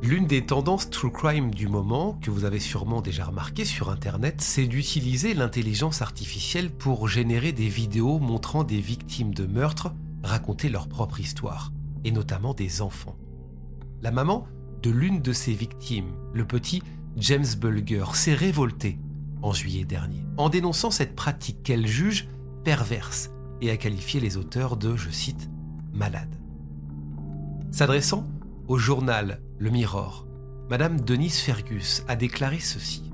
L'une des tendances true crime du moment, que vous avez sûrement déjà remarqué sur Internet, c'est d'utiliser l'intelligence artificielle pour générer des vidéos montrant des victimes de meurtres raconter leur propre histoire, et notamment des enfants. La maman de l'une de ces victimes, le petit James Bulger, s'est révolté en juillet dernier, en dénonçant cette pratique qu'elle juge perverse et a qualifié les auteurs de, je cite, malades. S'adressant au journal le Mirror, Madame Denise Fergus a déclaré ceci.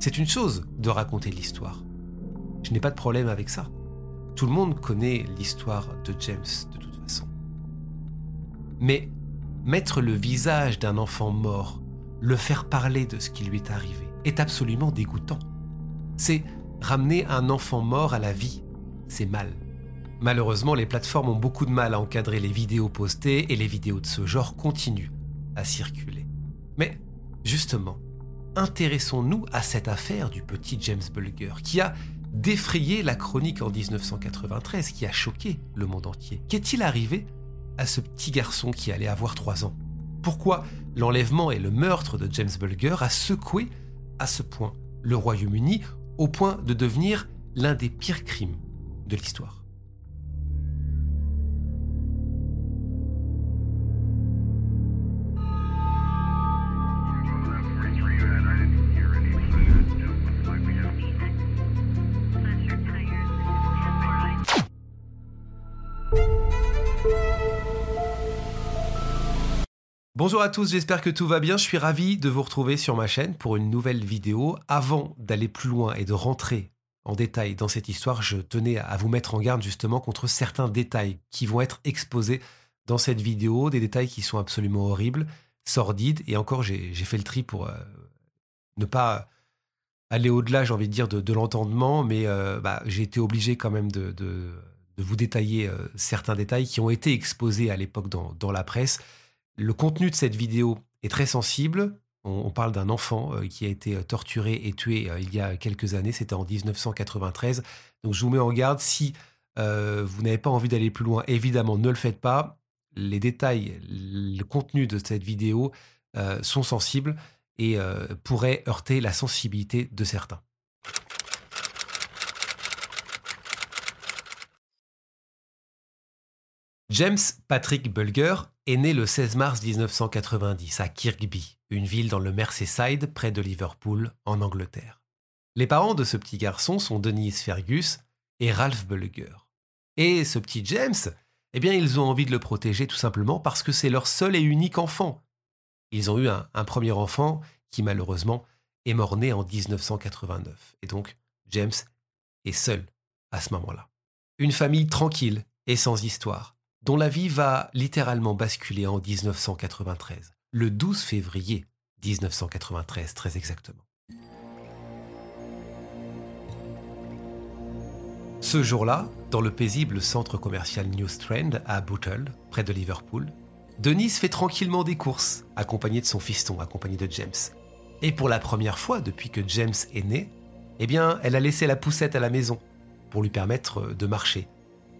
C'est une chose de raconter l'histoire. Je n'ai pas de problème avec ça. Tout le monde connaît l'histoire de James de toute façon. Mais mettre le visage d'un enfant mort, le faire parler de ce qui lui est arrivé, est absolument dégoûtant. C'est ramener un enfant mort à la vie. C'est mal. Malheureusement, les plateformes ont beaucoup de mal à encadrer les vidéos postées et les vidéos de ce genre continuent à circuler. Mais justement, intéressons-nous à cette affaire du petit James Bulger qui a défrayé la chronique en 1993, qui a choqué le monde entier. Qu'est-il arrivé à ce petit garçon qui allait avoir 3 ans? Pourquoi l'enlèvement et le meurtre de James Bulger a secoué à ce point le Royaume-Uni au point de devenir l'un des pires crimes de l'histoire? Bonjour à tous, j'espère que tout va bien. Je suis ravi de vous retrouver sur ma chaîne pour une nouvelle vidéo. Avant d'aller plus loin et de rentrer en détail dans cette histoire, je tenais à vous mettre en garde justement contre certains détails qui vont être exposés dans cette vidéo, des détails qui sont absolument horribles, sordides, et encore j'ai fait le tri pour euh, ne pas aller au-delà, j'ai envie de dire, de, l'entendement, mais euh, bah, j'ai été obligé quand même de, vous détailler euh, certains détails qui ont été exposés à l'époque dans la presse. Le contenu de cette vidéo est très sensible. On, parle d'un enfant euh, qui a été euh, torturé et tué euh, il y a quelques années, c'était en 1993. Donc je vous mets en garde, si vous n'avez pas envie d'aller plus loin, évidemment, ne le faites pas. Les détails, le contenu de cette vidéo sont sensibles et pourraient heurter la sensibilité de certains. James Patrick Bulger est né le 16 mars 1990 à Kirkby, une ville dans le Merseyside près de Liverpool, en Angleterre. Les parents de ce petit garçon sont Denise Fergus et Ralph Bulger. Et ce petit James, eh bien, ils ont envie de le protéger tout simplement parce que c'est leur seul et unique enfant. Ils ont eu un, un premier enfant qui malheureusement est mort-né en 1989. Et donc, James est seul à ce moment-là. Une famille tranquille et sans histoire dont la vie va littéralement basculer en 1993, le 12 février 1993 très exactement. Ce jour-là, dans le paisible centre commercial New Strand à Bootle, près de Liverpool, Denise fait tranquillement des courses, accompagnée de son fiston, accompagnée de James. Et pour la première fois depuis que James est né, eh bien, elle a laissé la poussette à la maison pour lui permettre de marcher.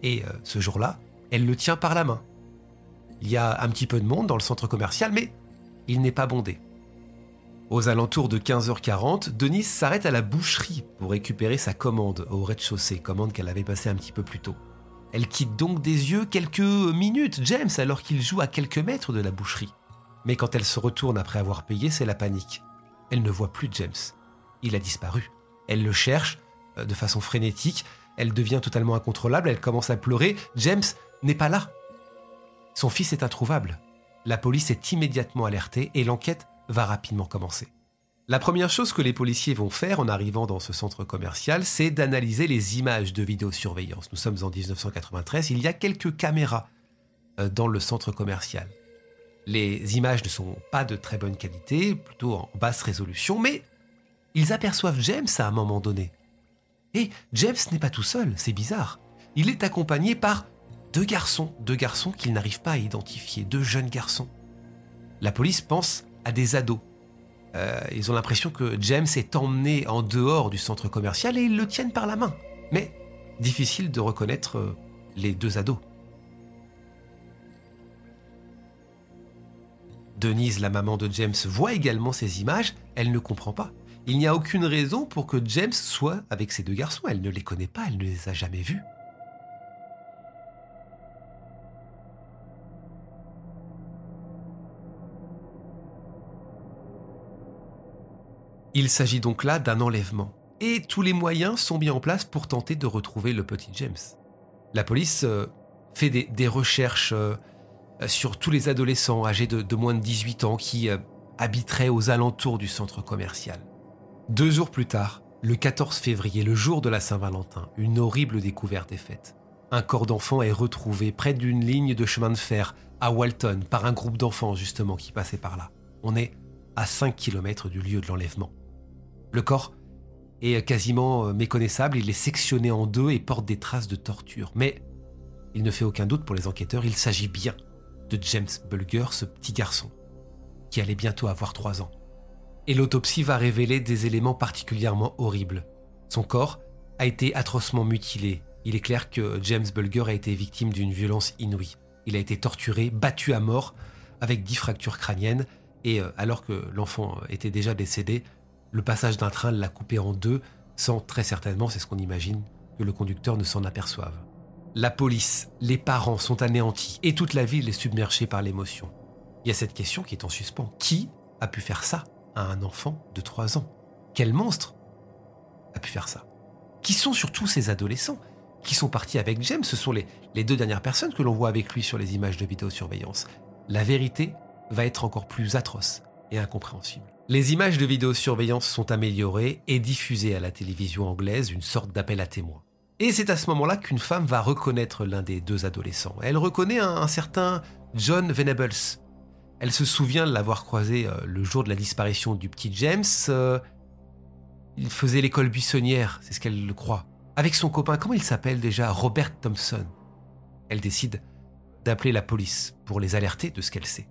Et euh, ce jour-là, elle le tient par la main. Il y a un petit peu de monde dans le centre commercial, mais il n'est pas bondé. Aux alentours de 15h40, Denise s'arrête à la boucherie pour récupérer sa commande au rez-de-chaussée, commande qu'elle avait passée un petit peu plus tôt. Elle quitte donc des yeux quelques minutes James alors qu'il joue à quelques mètres de la boucherie. Mais quand elle se retourne après avoir payé, c'est la panique. Elle ne voit plus James. Il a disparu. Elle le cherche euh, de façon frénétique. Elle devient totalement incontrôlable. Elle commence à pleurer. James n'est pas là. Son fils est introuvable. La police est immédiatement alertée et l'enquête va rapidement commencer. La première chose que les policiers vont faire en arrivant dans ce centre commercial, c'est d'analyser les images de vidéosurveillance. Nous sommes en 1993, il y a quelques caméras euh, dans le centre commercial. Les images ne sont pas de très bonne qualité, plutôt en basse résolution, mais ils aperçoivent James à un moment donné. Et James n'est pas tout seul, c'est bizarre. Il est accompagné par deux garçons, deux garçons qu'ils n'arrivent pas à identifier, deux jeunes garçons. La police pense à des ados. Euh, ils ont l'impression que James est emmené en dehors du centre commercial et ils le tiennent par la main. Mais difficile de reconnaître euh, les deux ados. Denise, la maman de James, voit également ces images, elle ne comprend pas. Il n'y a aucune raison pour que James soit avec ces deux garçons, elle ne les connaît pas, elle ne les a jamais vus. Il s'agit donc là d'un enlèvement, et tous les moyens sont mis en place pour tenter de retrouver le petit James. La police euh, fait des, recherches euh, sur tous les adolescents âgés de, moins de 18 ans qui euh, habiteraient aux alentours du centre commercial. Deux jours plus tard, le 14 février, le jour de la Saint-Valentin, une horrible découverte est faite. Un corps d'enfant est retrouvé près d'une ligne de chemin de fer à Walton par un groupe d'enfants justement qui passait par là. On est à 5 km du lieu de l'enlèvement. Le corps est quasiment euh, méconnaissable, il est sectionné en deux et porte des traces de torture. Mais il ne fait aucun doute pour les enquêteurs, il s'agit bien de James Bulger, ce petit garçon, qui allait bientôt avoir 3 ans. Et l'autopsie va révéler des éléments particulièrement horribles. Son corps a été atrocement mutilé. Il est clair que James Bulger a été victime d'une violence inouïe. Il a été torturé, battu à mort, avec 10 fractures crâniennes, et euh, alors que l'enfant était déjà décédé, le passage d'un train l'a coupé en deux, sans très certainement, c'est ce qu'on imagine, que le conducteur ne s'en aperçoive. La police, les parents sont anéantis et toute la ville est submergée par l'émotion. Il y a cette question qui est en suspens. Qui a pu faire ça? À un enfant de 3 ans Quel monstre a pu faire ça? Qui sont surtout ces adolescents qui sont partis avec James? Ce sont les, les deux dernières personnes que l'on voit avec lui sur les images de vidéosurveillance. La vérité va être encore plus atroce et incompréhensible. Les images de vidéosurveillance sont améliorées et diffusées à la télévision anglaise, une sorte d'appel à témoins. Et c'est à ce moment-là qu'une femme va reconnaître l'un des deux adolescents. Elle reconnaît un, certain John Venables. Elle se souvient de l'avoir croisé euh, le jour de la disparition du petit James. Euh, il faisait l'école buissonnière, c'est ce qu'elle le croit. Avec son copain, comment il s'appelle déjà? Robert Thompson. Elle décide d'appeler la police pour les alerter de ce qu'elle sait.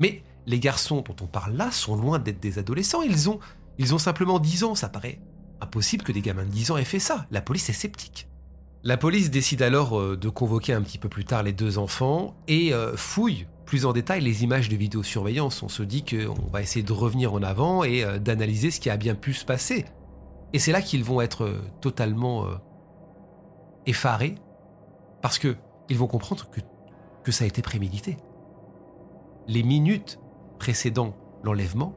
Mais les garçons dont on parle là sont loin d'être des adolescents, ils ont, ils ont simplement 10 ans, ça paraît Impossible que des gamins de 10 ans aient fait ça. La police est sceptique. La police décide alors euh, de convoquer un petit peu plus tard les deux enfants et euh, fouille plus en détail les images de vidéosurveillance. On se dit qu'on va essayer de revenir en avant et euh, d'analyser ce qui a bien pu se passer. Et c'est là qu'ils vont être totalement effarés parce que ils vont comprendre que, que ça a été prémédité. Les minutes précédant l'enlèvement,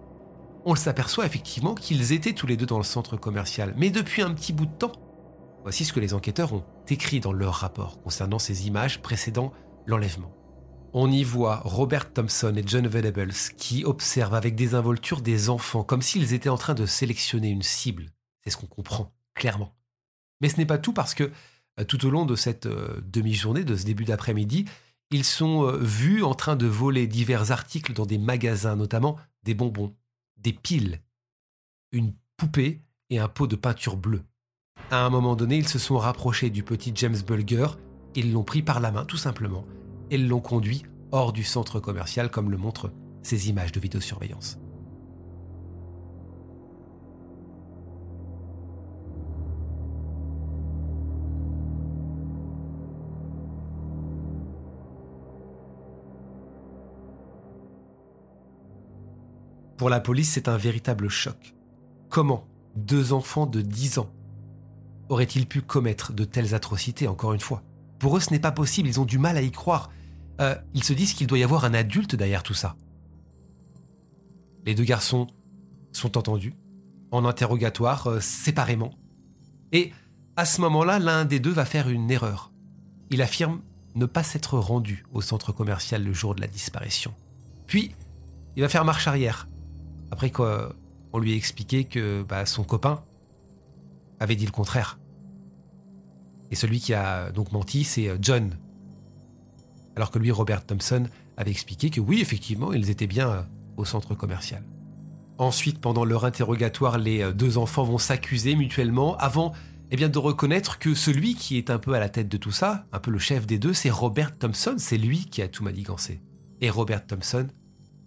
on s'aperçoit effectivement qu'ils étaient tous les deux dans le centre commercial. Mais depuis un petit bout de temps, voici ce que les enquêteurs ont écrit dans leur rapport concernant ces images précédant l'enlèvement. On y voit Robert Thompson et John Venables qui observent avec désinvolture des enfants comme s'ils étaient en train de sélectionner une cible. C'est ce qu'on comprend clairement. Mais ce n'est pas tout parce que euh, tout au long de cette euh, demi-journée, de ce début d'après-midi, ils sont euh, vus en train de voler divers articles dans des magasins, notamment des bonbons, des piles, une poupée et un pot de peinture bleue. À un moment donné, ils se sont rapprochés du petit James Bulger, ils l'ont pris par la main tout simplement, et l'ont conduit hors du centre commercial comme le montrent ces images de vidéosurveillance. Pour la police, c'est un véritable choc. Comment deux enfants de 10 ans auraient-ils pu commettre de telles atrocités, encore une fois? Pour eux, ce n'est pas possible, ils ont du mal à y croire. Euh, ils se disent qu'il doit y avoir un adulte derrière tout ça. Les deux garçons sont entendus, en interrogatoire, euh, séparément. Et à ce moment-là, l'un des deux va faire une erreur. Il affirme ne pas s'être rendu au centre commercial le jour de la disparition. Puis, il va faire marche arrière. Après quoi, on lui a expliqué que bah, son copain avait dit le contraire. Et celui qui a donc menti, c'est euh, John. Alors que lui, Robert Thompson, avait expliqué que oui, effectivement, ils étaient bien euh, au centre commercial. Ensuite, pendant leur interrogatoire, les euh, deux enfants vont s'accuser mutuellement avant eh bien, de reconnaître que celui qui est un peu à la tête de tout ça, un peu le chef des deux, c'est Robert Thompson, c'est lui qui a tout manigancé. Et Robert Thompson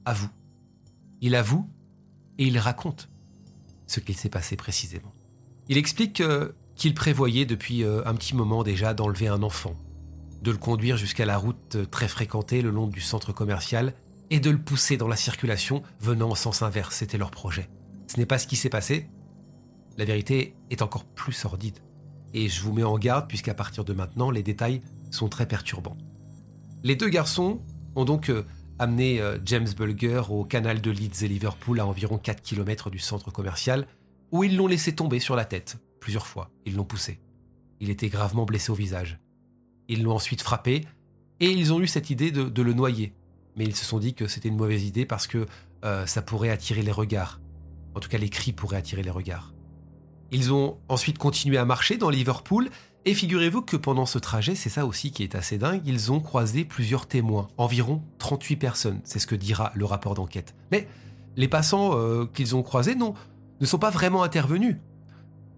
avoue. Il avoue et il raconte ce qu'il s'est passé précisément. Il explique qu'il prévoyait depuis euh, un petit moment déjà d'enlever un enfant, de le conduire jusqu'à la route euh, très fréquentée le long du centre commercial et de le pousser dans la circulation venant en sens inverse. C'était leur projet. Ce n'est pas ce qui s'est passé. La vérité est encore plus sordide. Et je vous mets en garde puisqu'à partir de maintenant, les détails sont très perturbants. Les deux garçons ont donc euh, amené James Bulger au canal de Leeds et Liverpool à environ 4 km du centre commercial, où ils l'ont laissé tomber sur la tête, plusieurs fois. Ils l'ont poussé. Il était gravement blessé au visage. Ils l'ont ensuite frappé et ils ont eu cette idée de, le noyer. Mais ils se sont dit que c'était une mauvaise idée parce que euh, ça pourrait attirer les regards. En tout cas, les cris pourraient attirer les regards. Ils ont ensuite continué à marcher dans Liverpool et figurez-vous que pendant ce trajet, c'est ça aussi qui est assez dingue, ils ont croisé plusieurs témoins, environ 38 personnes, c'est ce que dira le rapport d'enquête. Mais les passants euh, qu'ils ont croisés non, ne sont pas vraiment intervenus.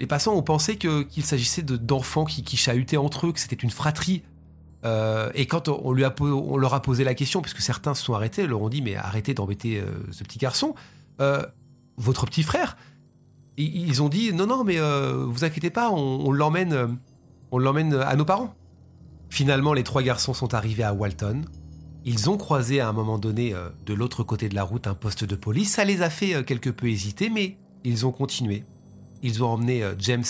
Les passants ont pensé qu'il s'agissait d'enfants qui, qui, chahutaient entre eux, que c'était une fratrie. Euh, et quand on, on leur a posé la question, puisque certains se sont arrêtés, leur ont dit Mais arrêtez d'embêter euh, ce petit garçon, euh, votre petit frère. ils ont dit Non, non, mais vous inquiétez pas, on, l'emmène on l'emmène à nos parents. Finalement, les trois garçons sont arrivés à Walton. Ils ont croisé à un moment donné, de l'autre côté de la route, un poste de police. Ça les a fait quelque peu hésiter, mais ils ont continué ils ont emmené euh, James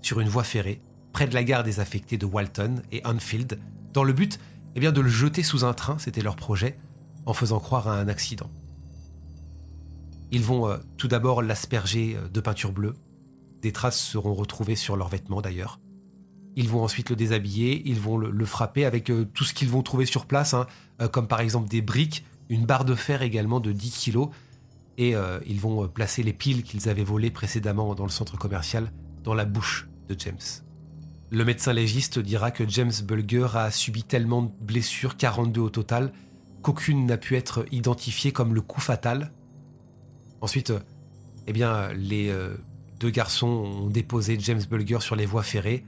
sur une voie ferrée, près de la gare des affectés de Walton et Anfield, dans le but eh bien, de le jeter sous un train, c'était leur projet, en faisant croire à un accident. Ils vont euh, tout d'abord l'asperger euh, de peinture bleue. Des traces seront retrouvées sur leurs vêtements d'ailleurs. Ils vont ensuite le déshabiller, ils vont le, frapper avec tout ce qu'ils vont trouver sur place, hein, comme par exemple des briques, une barre de fer également de 10 kilos, et euh, ils vont euh, placer les piles qu'ils avaient volées précédemment dans le centre commercial dans la bouche de James. Le médecin légiste dira que James Bulger a subi tellement de blessures, 42 au total, qu'aucune n'a pu être identifiée comme le coup fatal. Ensuite, euh, eh bien, les deux garçons ont déposé James Bulger sur les voies ferrées.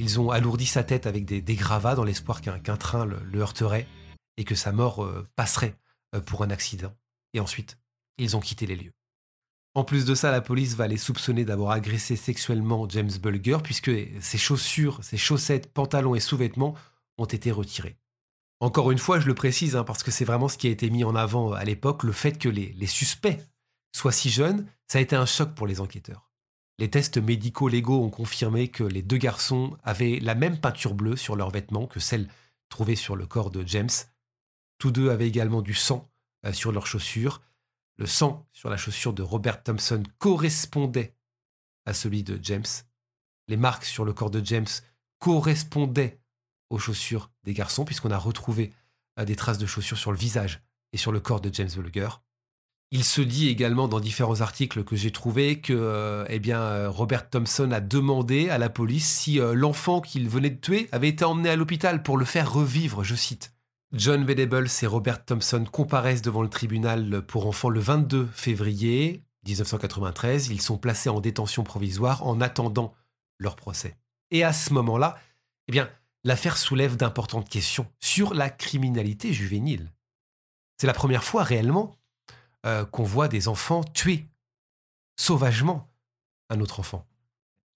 Ils ont alourdi sa tête avec des, gravats dans l'espoir qu'un train le, heurterait et que sa mort passerait pour un accident. Et ensuite, ils ont quitté les lieux. En plus de ça, la police va les soupçonner d'avoir agressé sexuellement James Bulger puisque ses chaussures, ses chaussettes, pantalons et sous-vêtements ont été retirés. Encore une fois, je le précise hein, parce que c'est vraiment ce qui a été mis en avant à l'époque, le fait que les, suspects soient si jeunes, ça a été un choc pour les enquêteurs. Les tests médicaux légaux ont confirmé que les deux garçons avaient la même peinture bleue sur leurs vêtements que celle trouvée sur le corps de James. Tous deux avaient également du sang euh, sur leurs chaussures le sang sur la chaussure de Robert Thompson correspondait à celui de James. Les marques sur le corps de James correspondaient aux chaussures des garçons, puisqu'on a retrouvé euh, des traces de chaussures sur le visage et sur le corps de James Bulger. Il se dit également dans différents articles que j'ai trouvés que euh, eh euh, Robert Thompson a demandé à la police si l'enfant qu'il venait de tuer avait été emmené à l'hôpital pour le faire revivre, je cite. John Venables et Robert Thompson comparaissent devant le tribunal pour enfants le 22 février 1993. Ils sont placés en détention provisoire en attendant leur procès. Et à ce moment-là, eh bien, l'affaire soulève d'importantes questions sur la criminalité juvénile. C'est la première fois réellement euh, qu'on voit des enfants tuer sauvagement un autre enfant.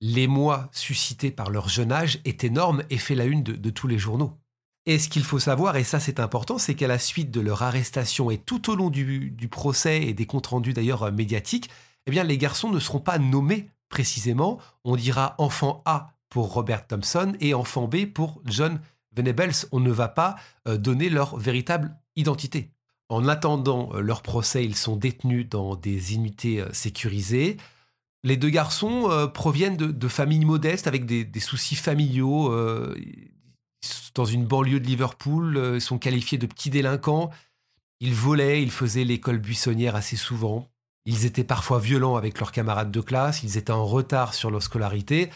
L'émoi suscité par leur jeune âge est énorme et fait la une de tous les journaux. Et ce qu'il faut savoir, et ça c'est important, c'est qu'à la suite de leur arrestation et tout au long du, procès et des comptes rendus d'ailleurs euh, médiatiques, eh bien les garçons ne seront pas nommés précisément. On dira enfant A pour Robert Thompson et enfant B pour John Venables. On ne va pas euh, donner leur véritable identité. En attendant euh, leur procès, ils sont détenus dans des unités sécurisées. Les deux garçons proviennent de, familles modestes avec des, soucis familiaux dans une banlieue de Liverpool, euh, ils sont qualifiés de petits délinquants. Ils volaient, ils faisaient l'école buissonnière assez souvent. Ils étaient parfois violents avec leurs camarades de classe, ils étaient en retard sur leur scolarité.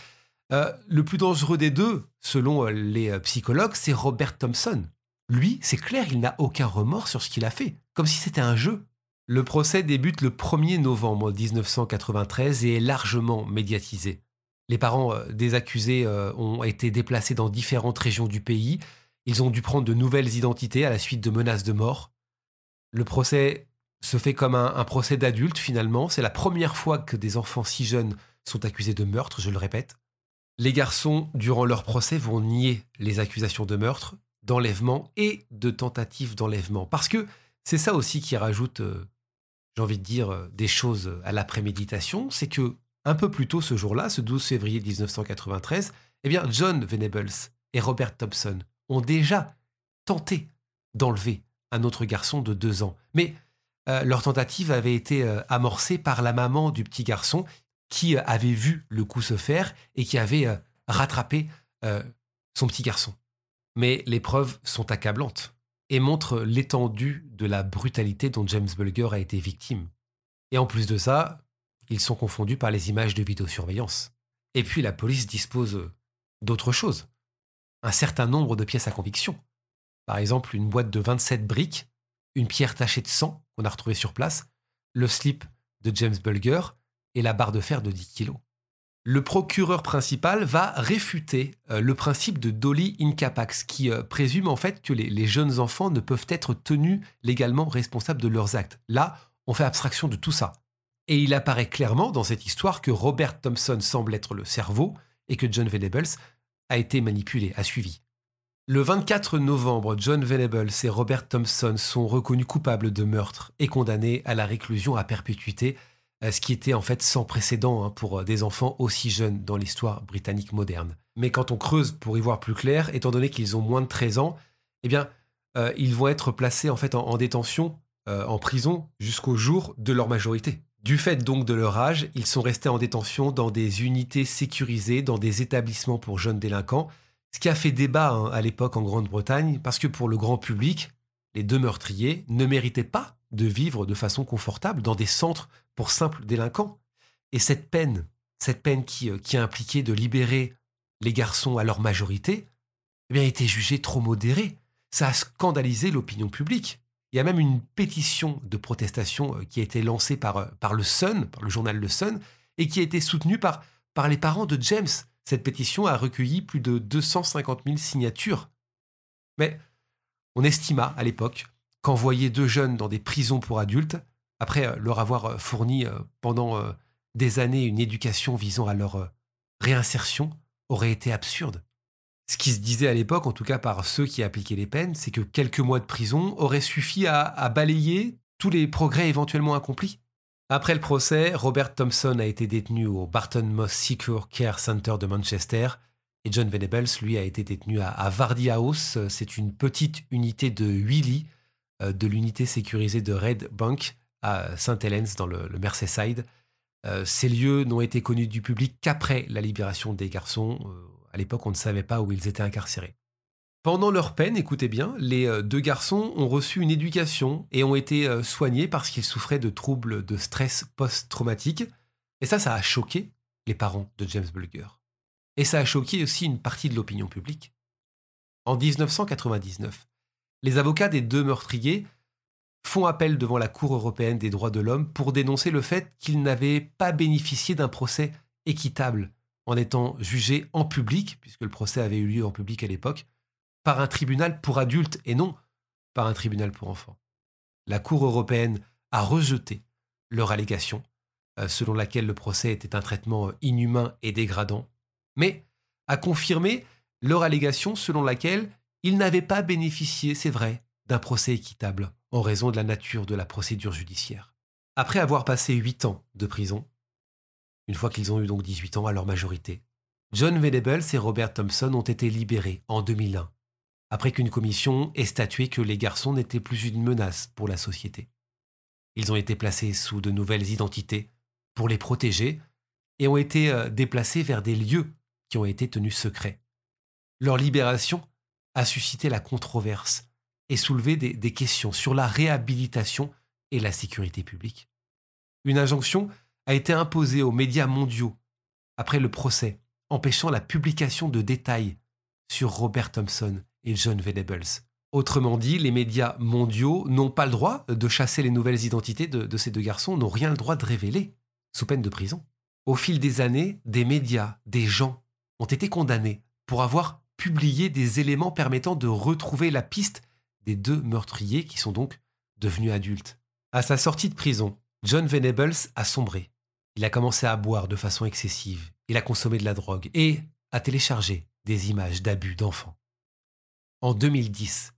Euh, le plus dangereux des deux, selon euh, les euh, psychologues, c'est Robert Thompson. Lui, c'est clair, il n'a aucun remords sur ce qu'il a fait, comme si c'était un jeu. Le procès débute le 1er novembre 1993 et est largement médiatisé. Les parents des accusés ont été déplacés dans différentes régions du pays. Ils ont dû prendre de nouvelles identités à la suite de menaces de mort. Le procès se fait comme un, procès d'adultes finalement. C'est la première fois que des enfants si jeunes sont accusés de meurtre, je le répète. Les garçons, durant leur procès, vont nier les accusations de meurtre, d'enlèvement et de tentative d'enlèvement. Parce que c'est ça aussi qui rajoute, euh, j'ai envie de dire, euh, des choses à la préméditation. C'est que, un peu plus tôt ce jour-là, ce 12 février 1993, eh bien, John Venables et Robert Thompson ont déjà tenté d'enlever un autre garçon de deux ans. Mais euh, leur tentative avait été amorcée par la maman du petit garçon qui euh, avait vu le coup se faire et qui avait euh, rattrapé euh, son petit garçon. Mais les preuves sont accablantes et montrent l'étendue de la brutalité dont James Bulger a été victime. Et en plus de ça, ils sont confondus par les images de vidéosurveillance. Et puis la police dispose d'autres choses. Un certain nombre de pièces à conviction. Par exemple, une boîte de 27 briques, une pierre tachée de sang qu'on a retrouvée sur place, le slip de James Bulger et la barre de fer de 10 kg. Le procureur principal va réfuter euh, le principe de Dolly Incapax, qui euh, présume en fait que les, jeunes enfants ne peuvent être tenus légalement responsables de leurs actes. Là, on fait abstraction de tout ça. Et il apparaît clairement dans cette histoire que Robert Thompson semble être le cerveau et que John Venables a été manipulé, a suivi. Le 24 novembre, John Venables et Robert Thompson sont reconnus coupables de meurtre et condamnés à la réclusion à perpétuité euh, ce qui était en fait sans précédent hein, pour euh, des enfants aussi jeunes dans l'histoire britannique moderne. Mais quand on creuse pour y voir plus clair, étant donné qu'ils ont moins de 13 ans, eh bien, euh, ils vont être placés en fait en, détention, en prison, jusqu'au jour de leur majorité. Du fait donc de leur âge, ils sont restés en détention dans des unités sécurisées, dans des établissements pour jeunes délinquants, ce qui a fait débat hein, à l'époque en Grande-Bretagne, parce que pour le grand public, les deux meurtriers ne méritaient pas de vivre de façon confortable dans des centres pour simples délinquants. Et cette peine, cette peine qui, euh, a impliqué de libérer les garçons à leur majorité, eh a été jugée trop modérée. Ça a scandalisé l'opinion publique. Il y a même une pétition de protestation euh, qui a été lancée par, euh, par le Sun, par le journal Le Sun, et qui a été soutenue par, les parents de James. Cette pétition a recueilli plus de 250 000 signatures. Mais on estima à l'époque qu'envoyer deux jeunes dans des prisons pour adultes, après euh, leur avoir fourni pendant des années une éducation visant à leur réinsertion, aurait été absurde. Ce qui se disait à l'époque, en tout cas par ceux qui appliquaient les peines, c'est que quelques mois de prison auraient suffi à, balayer tous les progrès éventuellement accomplis. Après le procès, Robert Thompson a été détenu au Barton Moss Secure Care Center de Manchester et John Venables, lui, a été détenu à, à Vardy House. C'est une petite unité de 8 lits euh, de l'unité sécurisée de Red Bank à St. Helens dans le, Merseyside. Euh, ces lieux n'ont été connus du public qu'après la libération des garçons. Euh, à l'époque, on ne savait pas où ils étaient incarcérés. Pendant leur peine, écoutez bien, les deux garçons ont reçu une éducation et ont été soignés parce qu'ils souffraient de troubles de stress post-traumatique. Et ça, ça a choqué les parents de James Bulger. Et ça a choqué aussi une partie de l'opinion publique. En 1999, les avocats des deux meurtriers font appel devant la Cour européenne des droits de l'homme pour dénoncer le fait qu'ils n'avaient pas bénéficié d'un procès équitable en étant jugés en public, puisque le procès avait eu lieu en public à l'époque, par un tribunal pour adultes et non par un tribunal pour enfants. La Cour européenne a rejeté leur allégation, euh, selon laquelle le procès était un traitement inhumain et dégradant, mais a confirmé leur allégation selon laquelle ils n'avaient pas bénéficié, c'est vrai, d'un procès équitable en raison de la nature de la procédure judiciaire. Après avoir passé huit ans de prison, une fois qu'ils ont eu donc 18 ans à leur majorité, John Venables et Robert Thompson ont été libérés en 2001, après qu'une commission ait statué que les garçons n'étaient plus une menace pour la société. Ils ont été placés sous de nouvelles identités pour les protéger et ont été euh, déplacés vers des lieux qui ont été tenus secrets. Leur libération a suscité la controverse et soulever des, des questions sur la réhabilitation et la sécurité publique. Une injonction a été imposée aux médias mondiaux après le procès, empêchant la publication de détails sur Robert Thompson et John Venables. Autrement dit, les médias mondiaux n'ont pas le droit de chasser les nouvelles identités de, ces deux garçons, n'ont rien le droit de révéler, sous peine de prison. Au fil des années, des médias, des gens ont été condamnés pour avoir publié des éléments permettant de retrouver la piste des deux meurtriers qui sont donc devenus adultes. À sa sortie de prison, John Venables a sombré. Il a commencé à boire de façon excessive, il a consommé de la drogue et a téléchargé des images d'abus d'enfants. En 2010,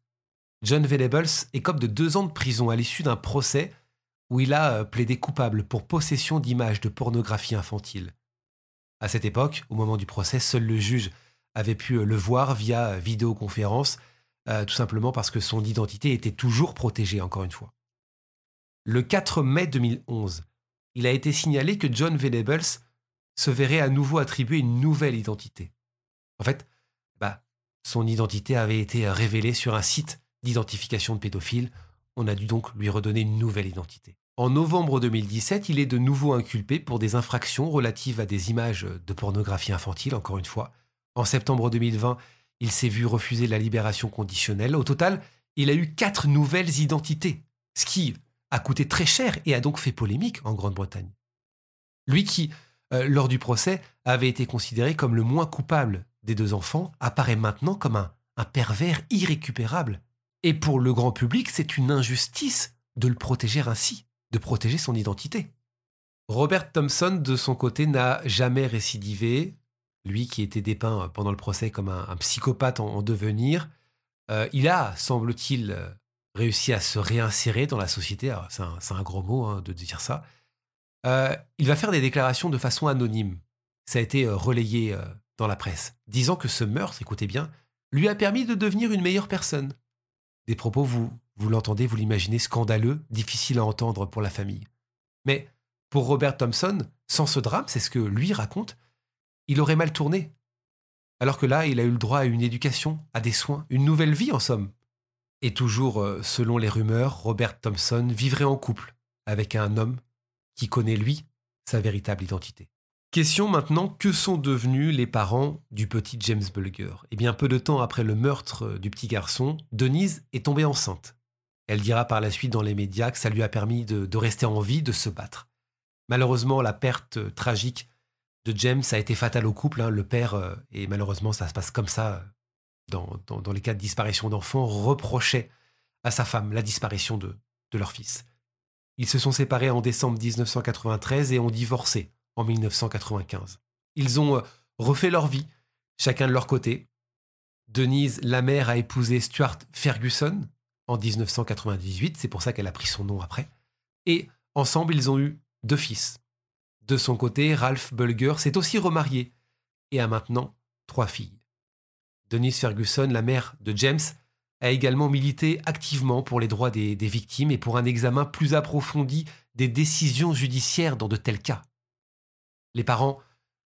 John Venables écope de deux ans de prison à l'issue d'un procès où il a euh, plaidé coupable pour possession d'images de pornographie infantile. À cette époque, au moment du procès, seul le juge avait pu euh, le voir via euh, vidéoconférence, tout simplement parce que son identité était toujours protégée, encore une fois. Le 4 mai 2011, il a été signalé que John Venables se verrait à nouveau attribuer une nouvelle identité. En fait, bah, son identité avait été révélée sur un site d'identification de pédophile. On a dû donc lui redonner une nouvelle identité. En novembre 2017, il est de nouveau inculpé pour des infractions relatives à des images de pornographie infantile, encore une fois. En septembre 2020, il s'est vu refuser la libération conditionnelle. Au total, il a eu quatre nouvelles identités, ce qui a coûté très cher et a donc fait polémique en Grande-Bretagne. Lui qui, euh, lors du procès, avait été considéré comme le moins coupable des deux enfants, apparaît maintenant comme un pervers irrécupérable et pour le grand public, c'est une injustice de le protéger ainsi, de protéger son identité. Robert Thompson, de son côté, n'a jamais récidivé. Lui qui était dépeint pendant le procès comme un, psychopathe en, devenir, euh, il a, semble-t-il, réussi à se réinsérer dans la société. C'est un, gros mot hein, de dire ça. Euh, il va faire des déclarations de façon anonyme. Ça a été euh, relayé dans la presse, disant que ce meurtre, écoutez bien, lui a permis de devenir une meilleure personne. Des propos, vous, vous l'entendez, vous l'imaginez, scandaleux, difficile à entendre pour la famille. Mais pour Robert Thompson, sans ce drame, c'est ce que lui raconte, il aurait mal tourné. Alors que là, il a eu le droit à une éducation, à des soins, une nouvelle vie en somme. Et toujours, euh, selon les rumeurs, Robert Thompson vivrait en couple avec un homme qui connaît, lui, sa véritable identité. Question maintenant, que sont devenus les parents du petit James Bulger? Eh bien, peu de temps après le meurtre euh, du petit garçon, Denise est tombée enceinte. Elle dira par la suite dans les médias que ça lui a permis de, rester en vie, de se battre. Malheureusement, la perte euh, tragique de James a été fatale au couple. Hein. Le père, et malheureusement ça se passe comme ça dans, les cas de disparition d'enfants, reprochait à sa femme la disparition de, de leur fils. Ils se sont séparés en décembre 1993 et ont divorcé en 1995. Ils ont euh, refait leur vie, chacun de leur côté. Denise, la mère, a épousé Stuart Ferguson en 1998, c'est pour ça qu'elle a pris son nom après. Et ensemble, ils ont eu deux fils. De son côté, Ralph Bulger s'est aussi remarié et a maintenant trois filles. Denise Ferguson, la mère de James, a également milité activement pour les droits des, victimes et pour un examen plus approfondi des décisions judiciaires dans de tels cas. Les parents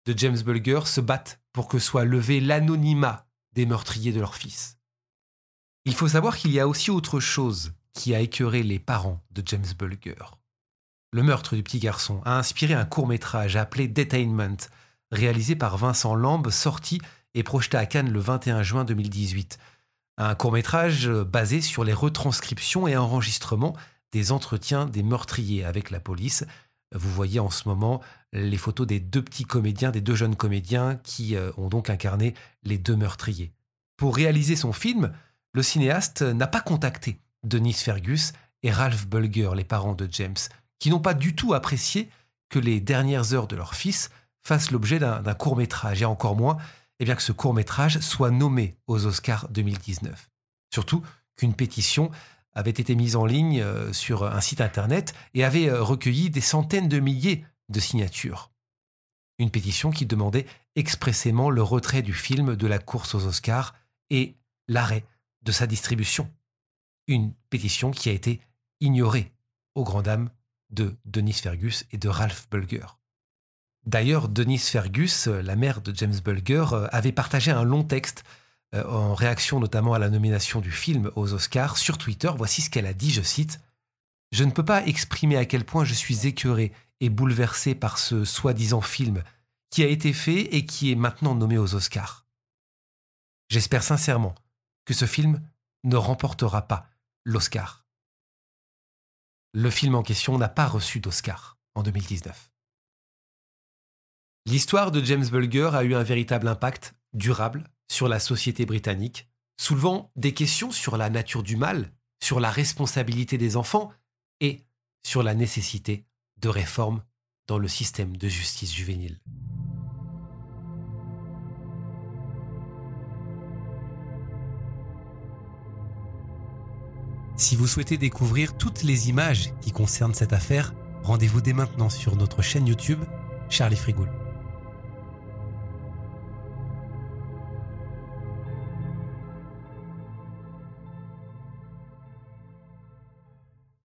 de James Bulger se battent pour que soit levé l'anonymat des meurtriers de leur fils. Il faut savoir qu'il y a aussi autre chose qui a écœuré les parents de James Bulger. Le meurtre du petit garçon a inspiré un court métrage appelé Detainment, réalisé par Vincent Lambe, sorti et projeté à Cannes le 21 juin 2018. Un court métrage basé sur les retranscriptions et enregistrements des entretiens des meurtriers avec la police vous voyez en ce moment les photos des deux petits comédiens, des deux jeunes comédiens qui euh, ont donc incarné les deux meurtriers. Pour réaliser son film, le cinéaste n'a pas contacté Denise Fergus et Ralph Bulger, les parents de James, qui n'ont pas du tout apprécié que les dernières heures de leur fils fassent l'objet d'un court métrage, et encore moins eh bien, que ce court métrage soit nommé aux Oscars 2019. Surtout qu'une pétition avait été mise en ligne euh, sur un site internet et avait euh, recueilli des centaines de milliers de signatures. Une pétition qui demandait expressément le retrait du film de la course aux Oscars et l'arrêt de sa distribution. Une pétition qui a été ignorée aux grand dames de Denise Fergus et de Ralph Bulger. D'ailleurs, Denise Fergus, la mère de James Bulger, euh, avait partagé un long texte euh, en réaction notamment à la nomination du film aux Oscars, sur Twitter, voici ce qu'elle a dit, je cite, Je ne peux pas exprimer à quel point je suis écœuré et bouleversé par ce soi-disant film qui a été fait et qui est maintenant nommé aux Oscars. J'espère sincèrement que ce film ne remportera pas l'Oscar. Le film en question n'a pas reçu d'Oscar en 2019. L'histoire de James Bulger a eu un véritable impact durable sur la société britannique, soulevant des questions sur la nature du mal, sur la responsabilité des enfants et sur la nécessité de réformes dans le système de justice juvénile. Si vous souhaitez découvrir toutes les images qui concernent cette affaire, rendez-vous dès maintenant sur notre chaîne YouTube Charlie Frigoul.